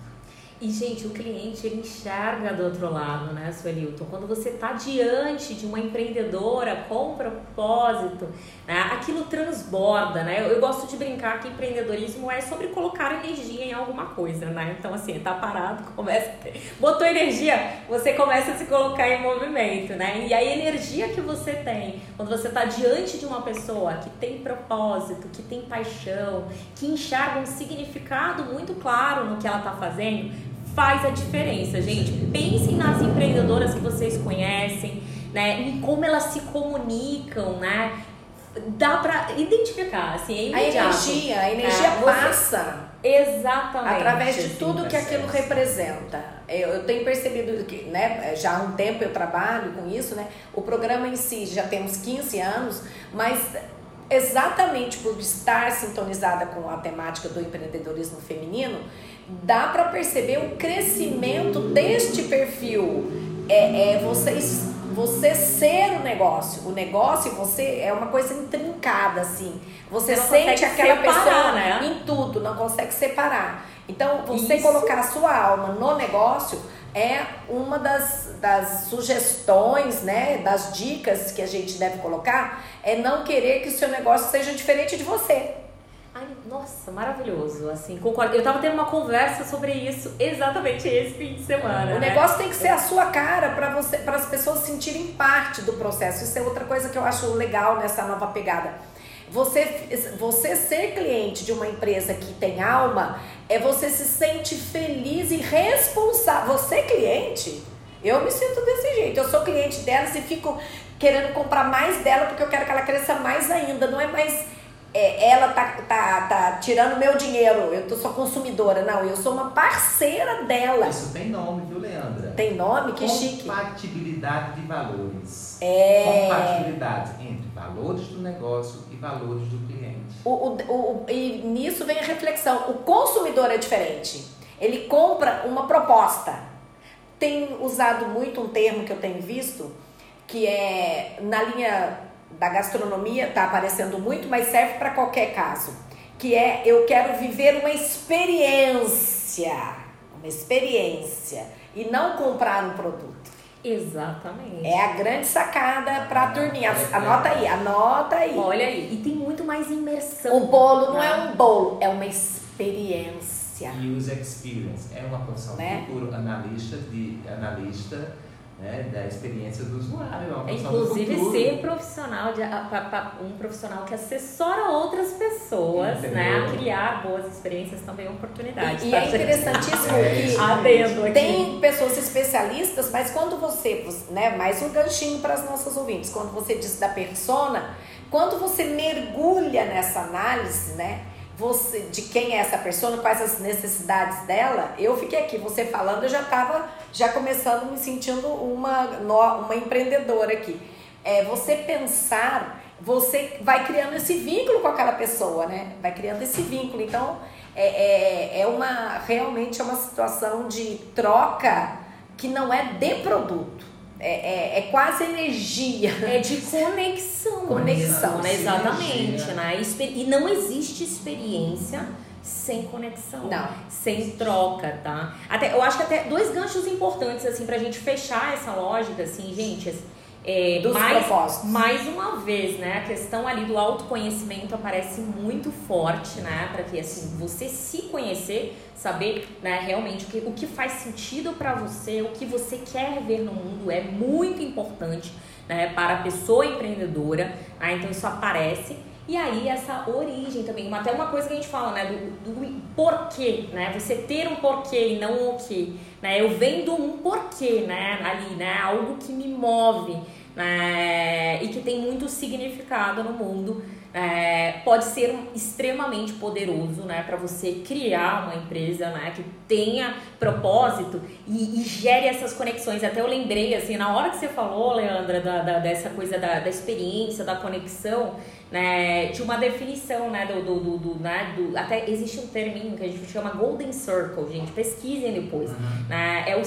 S2: E, gente, o cliente ele enxerga do outro lado, né, Suelilton? Quando você está diante de uma empreendedora com propósito, né, aquilo transborda, né? Eu, eu, gosto de brincar que empreendedorismo é sobre colocar energia em alguma coisa, né? Então, assim, tá parado, começa. Botou energia, você começa a se colocar em movimento, né? E a energia que você tem quando você está diante de uma pessoa que tem propósito, que tem paixão, que enxerga um significado muito claro no que ela está fazendo, faz a diferença, gente. Pensem nas empreendedoras que vocês conhecem, né? Em como elas se comunicam, né? Dá pra identificar, assim, é.
S1: A energia, a energia é, passa.
S2: Exatamente.
S1: Através de tudo que aquilo representa. Eu, eu tenho percebido que, né, já há um tempo eu trabalho com isso, né? O programa em si já temos 15 anos, mas exatamente por estar sintonizada com a temática do empreendedorismo feminino, dá para perceber o crescimento deste perfil. É, é vocês, você ser o negócio. O negócio você é uma coisa intrincada, assim. Você, você sente aquela separar, pessoa né? em tudo, não consegue separar. Então, você Isso. colocar a sua alma no negócio é uma das, das sugestões, né, das dicas que a gente deve colocar, é não querer que o seu negócio seja diferente de você.
S2: Nossa, maravilhoso. Assim, concordo. Eu tava tendo uma conversa sobre isso exatamente esse fim de semana.
S1: O né? negócio tem que ser a sua cara para você, para as pessoas sentirem parte do processo. Isso é outra coisa que eu acho legal nessa nova pegada. Você, você ser cliente de uma empresa que tem alma é você se sente feliz e responsável. Você é cliente? Eu me sinto desse jeito. Eu sou cliente delas e fico querendo comprar mais dela porque eu quero que ela cresça mais ainda. Não é mais é, ela tá, tá, tá tirando meu dinheiro, eu tô só consumidora. Não, eu sou uma parceira dela.
S3: Isso tem nome, viu, Leandra?
S1: Tem nome? Que chique.
S3: Compatibilidade de valores.
S1: É.
S3: Compatibilidade entre valores do negócio e valores do cliente.
S1: O, o, o, e nisso vem a reflexão. O consumidor é diferente. Ele compra uma proposta. Tem usado muito um termo que eu tenho visto, que é na linha da gastronomia está aparecendo muito, mas serve para qualquer caso. Que é eu quero viver uma experiência, uma experiência e não comprar um produto.
S2: Exatamente.
S1: É a grande sacada para a turminha. Anota aí, anota aí.
S2: Olha aí. E tem muito mais imersão.
S1: O bolo não é um bolo, é uma experiência.
S3: User experience. É uma profissão né? futuro analista, de analista né, da experiência do usuário. É
S2: Inclusive ser profissional, de, um profissional que assessora outras pessoas né, a criar boas experiências também oportunidades.
S1: E, e é interessantíssimo é, que tem pessoas especialistas, mas quando você, né, mais um ganchinho para as nossas ouvintes, quando você diz da persona, quando você mergulha nessa análise, né? Você, de quem é essa pessoa, quais as necessidades dela, eu fiquei aqui, você falando, eu já estava já começando me sentindo uma, uma empreendedora aqui. É, você pensar, você vai criando esse vínculo com aquela pessoa, né? Vai criando esse vínculo. Então, é, é, é uma realmente é uma situação de troca que não é de produto é, é, é, quase energia.
S2: É de conexão.
S1: Conexão,
S2: né? Exatamente. Né? E não existe experiência sem conexão.
S1: Não.
S2: Sem troca, tá? Até, eu acho que até dois ganchos importantes, assim, pra gente fechar essa lógica, assim, gente. É,
S1: Dos
S2: mais,
S1: propósitos.
S2: mais uma vez, né? A questão ali do autoconhecimento aparece muito forte, né? Para que assim você se conhecer, saber, né? Realmente o que, o que faz sentido para você, o que você quer ver no mundo é muito importante, né? Para a pessoa empreendedora. Né? Então isso aparece. E aí essa origem também, até uma coisa que a gente fala, né, do, do porquê, né, você ter um porquê e não o quê, né, eu vendo um porquê, né, ali, né, algo que me move, né, e que tem muito significado no mundo é, pode ser extremamente poderoso, né, para você criar uma empresa, né, que tenha propósito e, e, gere essas conexões. Até eu lembrei, assim, na hora que você falou, Leandra, da, da dessa coisa da, da experiência, da conexão, né, de uma definição, né, do, do, do, do, né, do, até existe um termo que a gente chama Golden Circle, gente, pesquisem depois, uhum. né, é o,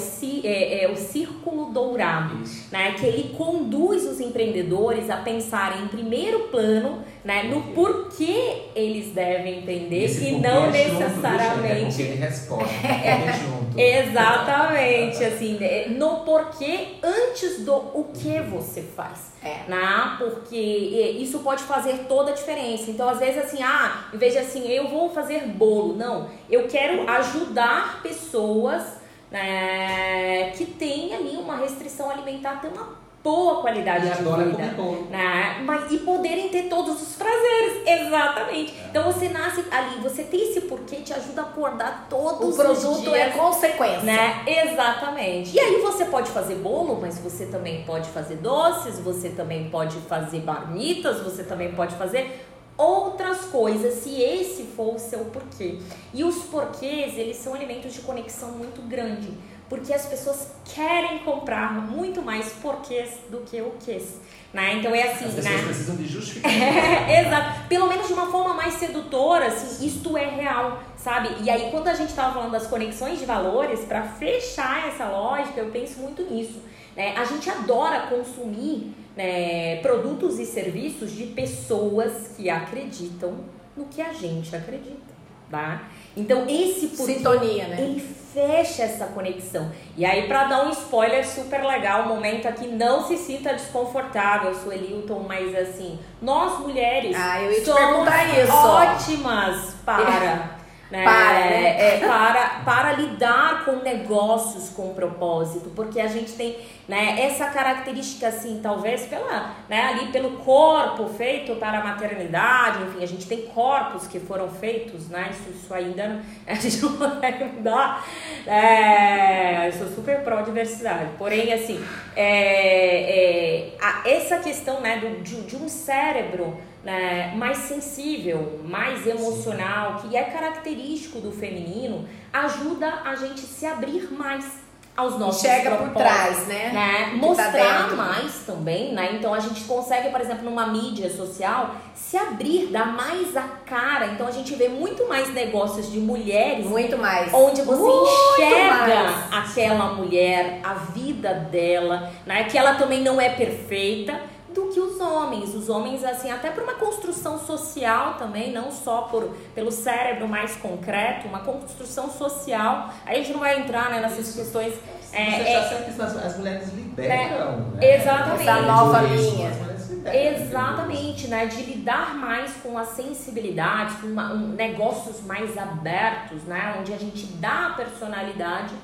S2: é, é o círculo dourado, Isso. né, que ele conduz os empreendedores a pensarem em primeiro plano, né, no porquê eles devem entender Esse e não é necessariamente...
S3: Junto, é resposta, é junto.
S2: Exatamente, assim, né, no porquê antes do o que você faz.
S1: É.
S2: Né? Porque isso pode fazer toda a diferença. Então, às vezes, assim, ah, em vez de assim, eu vou fazer bolo. Não, eu quero ajudar pessoas né, que têm ali uma restrição alimentar, tem uma boa qualidade
S3: e
S2: de vida. Né? Mas, e poderem ter todos os prazeres. Exatamente. É. Então você nasce ali, você tem esse porquê, te ajuda a acordar todos os
S1: dias. O produto é consequência.
S2: Né? Exatamente. E aí você pode fazer bolo, mas você também pode fazer doces, você também pode fazer barnitas, você também pode fazer outras coisas, se esse for o seu porquê. E os porquês, eles são elementos de conexão muito grande porque as pessoas querem comprar muito mais porquês do que o quês. Né? Então é assim,
S3: As
S2: pessoas
S3: né? precisam de justificação.
S2: É, exato. Pelo menos de uma forma mais sedutora, assim, isto é real, sabe? E aí quando a gente estava falando das conexões de valores, para fechar essa lógica, eu penso muito nisso. Né? A gente adora consumir né, produtos e serviços de pessoas que acreditam no que a gente acredita, tá? Então esse
S1: porquê, Sintonia, né?
S2: ele fecha essa conexão. E aí para dar um spoiler super legal, um momento aqui não se sinta desconfortável, Suelilton, mas assim, nós mulheres
S1: ah, eu ia te
S2: somos
S1: isso.
S2: ótimas para né?
S1: Para, né?
S2: é, para, para lidar com negócios com propósito, porque a gente tem né, essa característica assim, talvez pela, né, ali pelo corpo feito para a maternidade, enfim, a gente tem corpos que foram feitos, né, isso, isso ainda não, a gente não consegue mudar, é, eu sou super pró-diversidade, porém, assim, é, é, a, essa questão, né, do, de, de um cérebro né, mais sensível, mais emocional, que é característico do feminino, ajuda a gente se abrir mais aos nossos
S1: Chega por trás, né?
S2: né? Tá Mostrar tá mais também, né? Então a gente consegue, por exemplo, numa mídia social, se abrir, dar mais a cara. Então a gente vê muito mais negócios de mulheres.
S1: Muito mais.
S2: Onde você muito enxerga mais. aquela mulher, a vida dela, né? Que ela também não é perfeita do que os homens. Os homens, assim, até por uma construção social também, não só por, pelo cérebro mais concreto, uma construção social. Aí a gente não vai entrar né, nessas Isso. questões.
S3: É, é, as, as mulheres lideram, é,
S2: né? Exatamente.
S1: Essa nova linha.
S2: Exatamente, né? De lidar mais com as sensibilidades, com uma, um, negócios mais abertos, né? Onde a gente dá a personalidade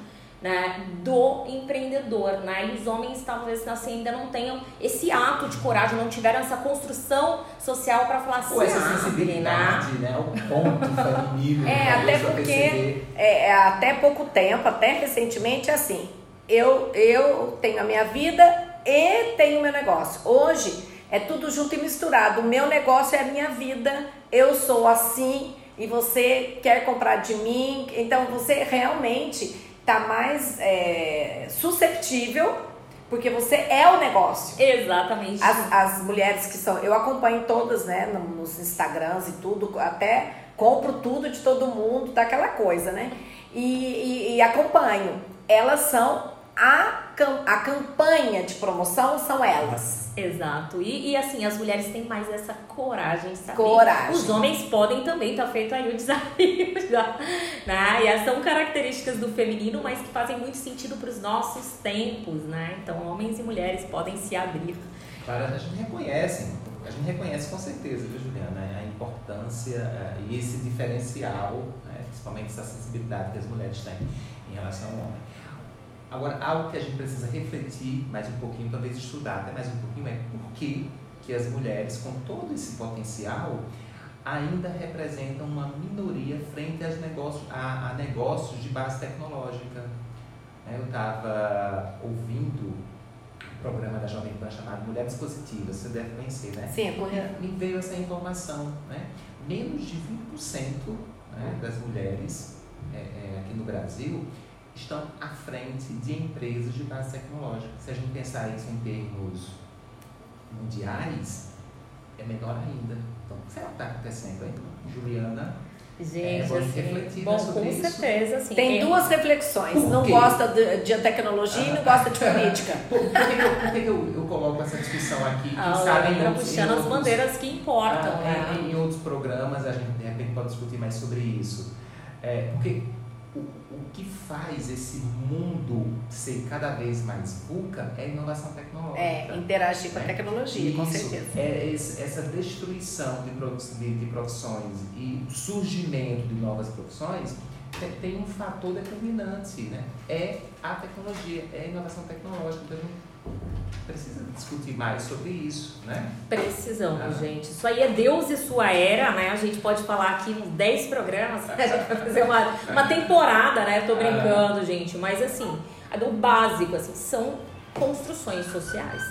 S2: né, do empreendedor, né? E os homens talvez assim ainda não tenham esse ato de coragem, não tiveram essa construção social para falar assim,
S3: Ou essa ah, sensibilidade, né? O ponto feminino.
S1: É, né, até porque é, é, até pouco tempo, até recentemente, assim, eu eu tenho a minha vida e tenho o meu negócio. Hoje é tudo junto e misturado. O meu negócio é a minha vida. Eu sou assim e você quer comprar de mim. Então você realmente tá mais é, susceptível, porque você é o negócio.
S2: Exatamente.
S1: As, as mulheres que são. Eu acompanho todas, né, nos Instagrams e tudo, até compro tudo de todo mundo, daquela coisa, né? E, e, e acompanho. Elas são a, a campanha de promoção são elas.
S2: Exato. E, e assim, as mulheres têm mais essa coragem, sabe?
S1: Coragem.
S2: Os homens podem também, tá feito aí o desafio já. Né? E são características do feminino, mas que fazem muito sentido para os nossos tempos, né? Então, homens e mulheres podem se abrir.
S3: Claro, a gente reconhece, a gente reconhece com certeza, viu, Juliana, a importância uh, e esse diferencial, né? principalmente essa sensibilidade que as mulheres têm em relação ao homem. Agora, algo que a gente precisa refletir mais um pouquinho, talvez estudar até mais um pouquinho, é por que, que as mulheres, com todo esse potencial, ainda representam uma minoria frente aos negócios, a, a negócios de base tecnológica. É, eu estava ouvindo programa da Jovem Pan chamado Mulheres Positivas, você deve conhecer, né?
S1: Sim, é correto.
S3: Me veio essa informação, né? Menos de 20% né, das mulheres é, é, aqui no Brasil estão à frente de empresas de base tecnológica. Se a gente pensar isso em termos mundiais, é menor ainda. Então, o que será que está acontecendo aí? Juliana
S2: Gente, é, assim, bom, com isso. certeza, sim.
S1: Tem é. duas reflexões. Não gosta de, de tecnologia e não gosta de política.
S3: Por, por, que, eu, por que eu, eu coloco essa discussão aqui? Quem ah, sabe
S2: em outros, puxando as bandeiras que importam. Ah,
S3: né? em, em, outros programas a gente de repente pode discutir mais sobre isso. É, porque o, o que faz esse mundo ser cada vez mais VUCA é a inovação tecnológica.
S1: É, interagir com a né? tecnologia, com certeza.
S3: É essa destruição de, de profissões e surgimento de novas profissões tem um fator determinante, né? É a tecnologia, é a inovação tecnológica. Então, precisa discutir mais sobre isso, né?
S2: Precisamos, ah. gente. Isso aí é Deus e sua era, né? A gente pode falar aqui uns 10 programas, a gente vai fazer uma, uma temporada, né? Tô brincando, ah. gente. Mas assim, o básico, assim, são construções sociais.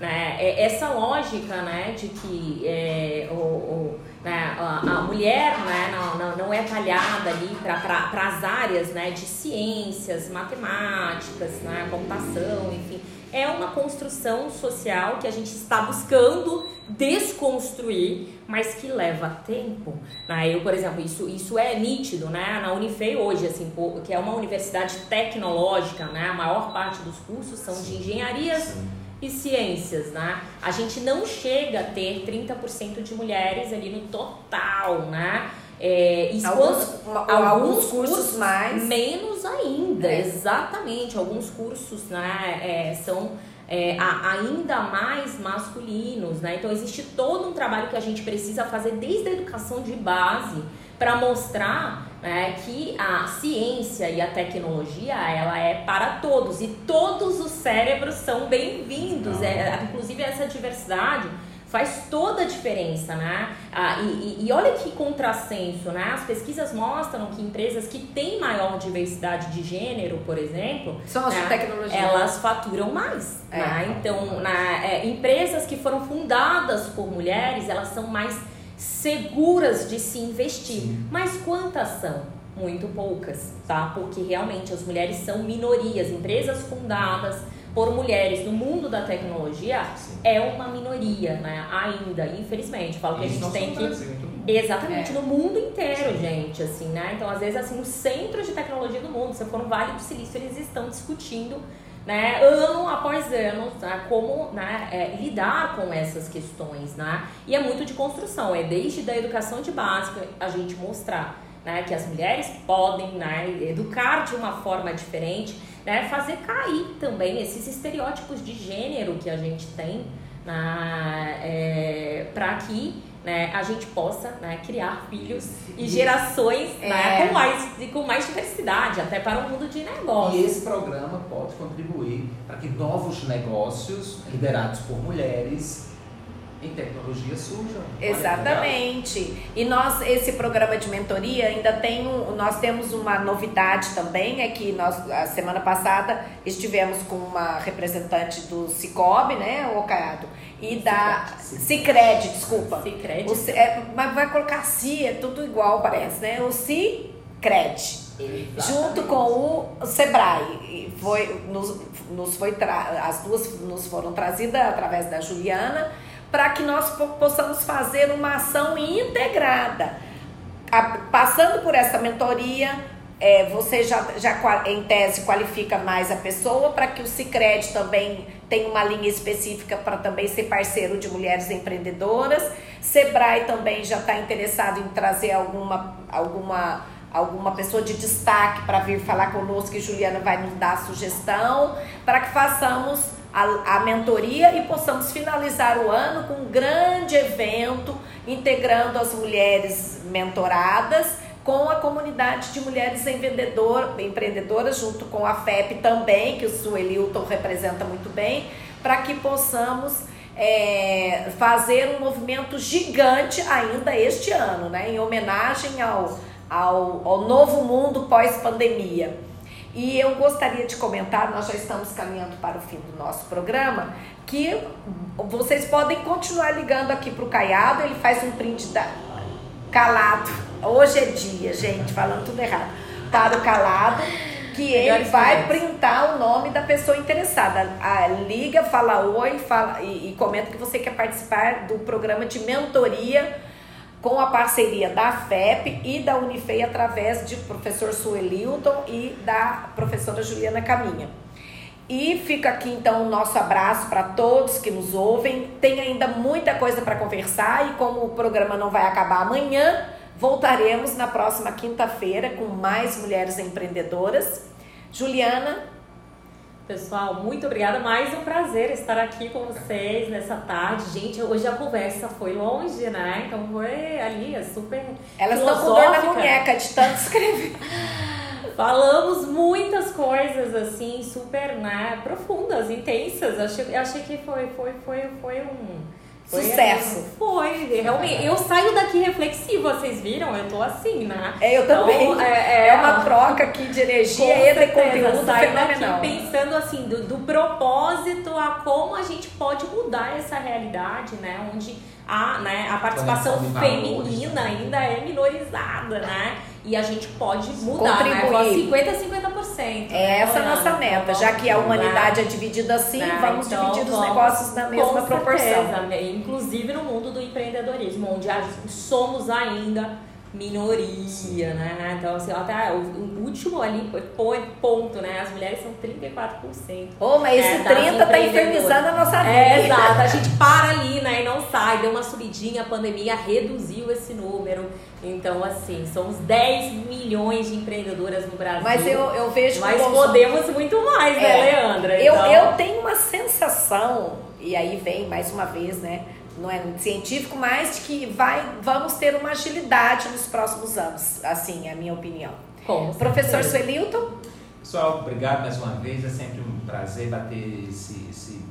S2: Né? É essa lógica né, de que é, o, o né, a, a, mulher né, não, não, não é talhada ali para as áreas né, de ciências, matemáticas, né, computação, enfim é uma construção social que a gente está buscando desconstruir, mas que leva tempo. Né? Eu, por exemplo, isso, isso é nítido, né? Na Unifei hoje, assim, que é uma universidade tecnológica, né? A maior parte dos cursos são de engenharias Sim. e ciências, né? A gente não chega a ter 30% de mulheres ali no total, né?
S1: É, alguns, alguns, alguns, cursos, mais.
S2: Menos ainda, é. exatamente. Alguns cursos né, é, são é, a, ainda mais masculinos. Né? Então, existe todo um trabalho que a gente precisa fazer desde a educação de base para mostrar né, que a ciência e a tecnologia ela é para todos e todos os cérebros são bem-vindos. É, inclusive, essa diversidade faz toda a diferença, né? Ah, e, e, olha que contrassenso, né? As pesquisas mostram que empresas que têm maior diversidade de gênero, por exemplo,
S1: são as né? tecnologia,
S2: elas faturam mais. É. Né? Então, na, é, empresas que foram fundadas por mulheres, elas são mais seguras de se investir. Sim. Mas quantas são? Muito poucas, tá? Porque realmente as mulheres são minorias. Empresas fundadas por mulheres no mundo da tecnologia Sim. é uma minoria, né? Ainda, infelizmente. Falo que Isso a gente tem que. Brasil, Exatamente, é. no mundo inteiro, Sim. gente, assim, né? Então, às vezes, assim, os centros de tecnologia do mundo, se for no Vale do Silício, eles estão discutindo, né, ano após ano, né, como né, é, lidar com essas questões, né? E é muito de construção, é desde da educação de básica a gente mostrar né, que as mulheres podem né, educar de uma forma diferente, né, fazer cair também esses estereótipos de gênero que a gente tem né, é, para que né, a gente possa né, criar filhos e gerações né, é. né, com, mais, com mais diversidade, até para o mundo de negócios.
S3: E esse programa pode contribuir para que novos negócios liderados por mulheres em tecnologia surjam.
S1: Exatamente. E nós, esse programa de mentoria ainda tem um, nós temos uma novidade também, é que nós, a semana passada, estivemos com uma representante do Cicobi, né, o Caiado, e da Cicred, desculpa.
S2: Cicred.
S1: O, é, mas vai colocar Si, é tudo igual, parece, né? O Cicred. Junto com o Sebrae. Foi, nos, nos foi. As duas nos foram trazidas através da Juliana para que nós possamos fazer uma ação integrada. passando por essa mentoria, é, você já, já em tese qualifica mais a pessoa para que o Cicred também tenha uma linha específica para também ser parceiro de mulheres empreendedoras. Sebrae também já está interessado em trazer alguma, alguma, alguma pessoa de destaque para vir falar conosco e Juliana vai nos dar a sugestão para que façamos a, a mentoria e possamos finalizar o ano com um grande evento integrando as mulheres mentoradas com a comunidade de mulheres empreendedoras, junto com a FEP também, que o Suelilton representa muito bem, para que possamos é, fazer um movimento gigante ainda este ano, né, em homenagem ao, ao, ao novo mundo pós-pandemia. E eu gostaria de comentar, nós já estamos caminhando para o fim do nosso programa, que vocês podem continuar ligando aqui para o Caiado, ele faz um print da... calado. Hoje é dia, gente, falando tudo errado. Para o calado, que ele vai printar o nome da pessoa interessada. Ah, liga, fala oi fala, e, e comenta que você quer participar do programa de mentoria com a parceria da FEP e da Unifei através de professor Suelilton e da professora Juliana Caminha. E fica aqui então o nosso abraço para todos que nos ouvem. Tem ainda muita coisa para conversar e como o programa não vai acabar amanhã, voltaremos na próxima quinta-feira com mais mulheres empreendedoras. Juliana,
S2: Pessoal, muito obrigada. Mais um prazer estar aqui com vocês nessa tarde. Gente, hoje a conversa foi longe, né? Então foi ali, é super.
S1: Elas estão com dor na boneca de tanto escrever.
S2: Falamos muitas coisas assim, super né, profundas, intensas. Achei, achei que foi, foi, foi, foi um
S1: foi Sucesso.
S2: Foi, realmente. Eu saio daqui reflexiva, vocês viram? Eu tô assim, né?
S1: É, eu também. Então, é, é, é, uma troca aqui de energia e de conteúdo saio
S2: fenomenal. daqui pensando assim, do, do propósito a como a gente pode mudar essa realidade, né? Onde a, né, a participação feminina ainda é minorizada, né? E a gente pode mudar, né? Contribuir. né? 50 50%.
S1: É né? essa a nossa meta, já que a humanidade é dividida assim, né? vamos então, dividir vamos, os negócios na mesma proporção.
S2: Certeza, inclusive no mundo do empreendedorismo, onde somos ainda minoria, né? Então, assim, até o último ali, ponto, né? As mulheres são 34%.
S1: Ô, oh, mas esse 30 tá infernizando a nossa vida.
S2: É, exato. A gente para ali, né? E não sai. Deu uma subidinha, a pandemia reduziu esse número. Então, assim, somos 10 milhões de empreendedoras no Brasil.
S1: Mas eu, eu vejo
S2: Mas podemos muito mais, né, é, Leandra?
S1: Então... Eu, eu tenho uma sensação, e aí vem mais uma vez, né? Não é científico, mas de que vai, vamos ter uma agilidade nos próximos anos. Assim, é a minha opinião.
S2: Com
S1: Professor Suelilton?
S3: Pessoal, obrigado mais uma vez. É sempre um prazer bater esse, esse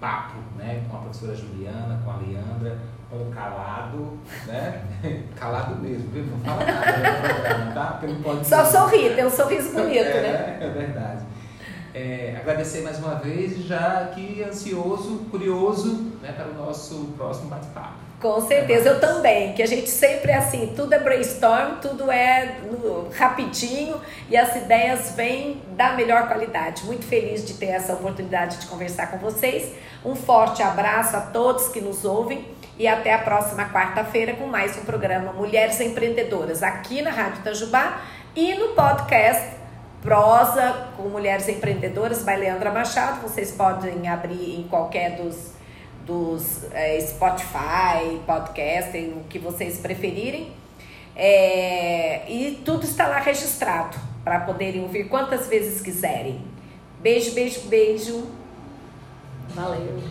S3: papo né, com a professora Juliana, com a Leandra, com o Calado, né? Calado mesmo, viu? Não fala nada, tá? Porque não pode
S1: Só sorrir, tem um sorriso bonito,
S3: é,
S1: né?
S3: É verdade. É, agradecer mais uma vez, já aqui ansioso, curioso né, para o nosso próximo bate-papo.
S1: Com certeza, eu também, que a gente sempre é assim, tudo é brainstorm, tudo é rapidinho e as ideias vêm da melhor qualidade. Muito feliz de ter essa oportunidade de conversar com vocês. Um forte abraço a todos que nos ouvem e até a próxima quarta-feira com mais um programa Mulheres Empreendedoras aqui na Rádio Itajubá e no podcast Prosa com Mulheres Empreendedoras, by Leandra Machado. Vocês podem abrir em qualquer dos, dos é, Spotify, podcast, o que vocês preferirem. É, e tudo está lá registrado para poderem ouvir quantas vezes quiserem. Beijo, beijo, beijo.
S2: Valeu.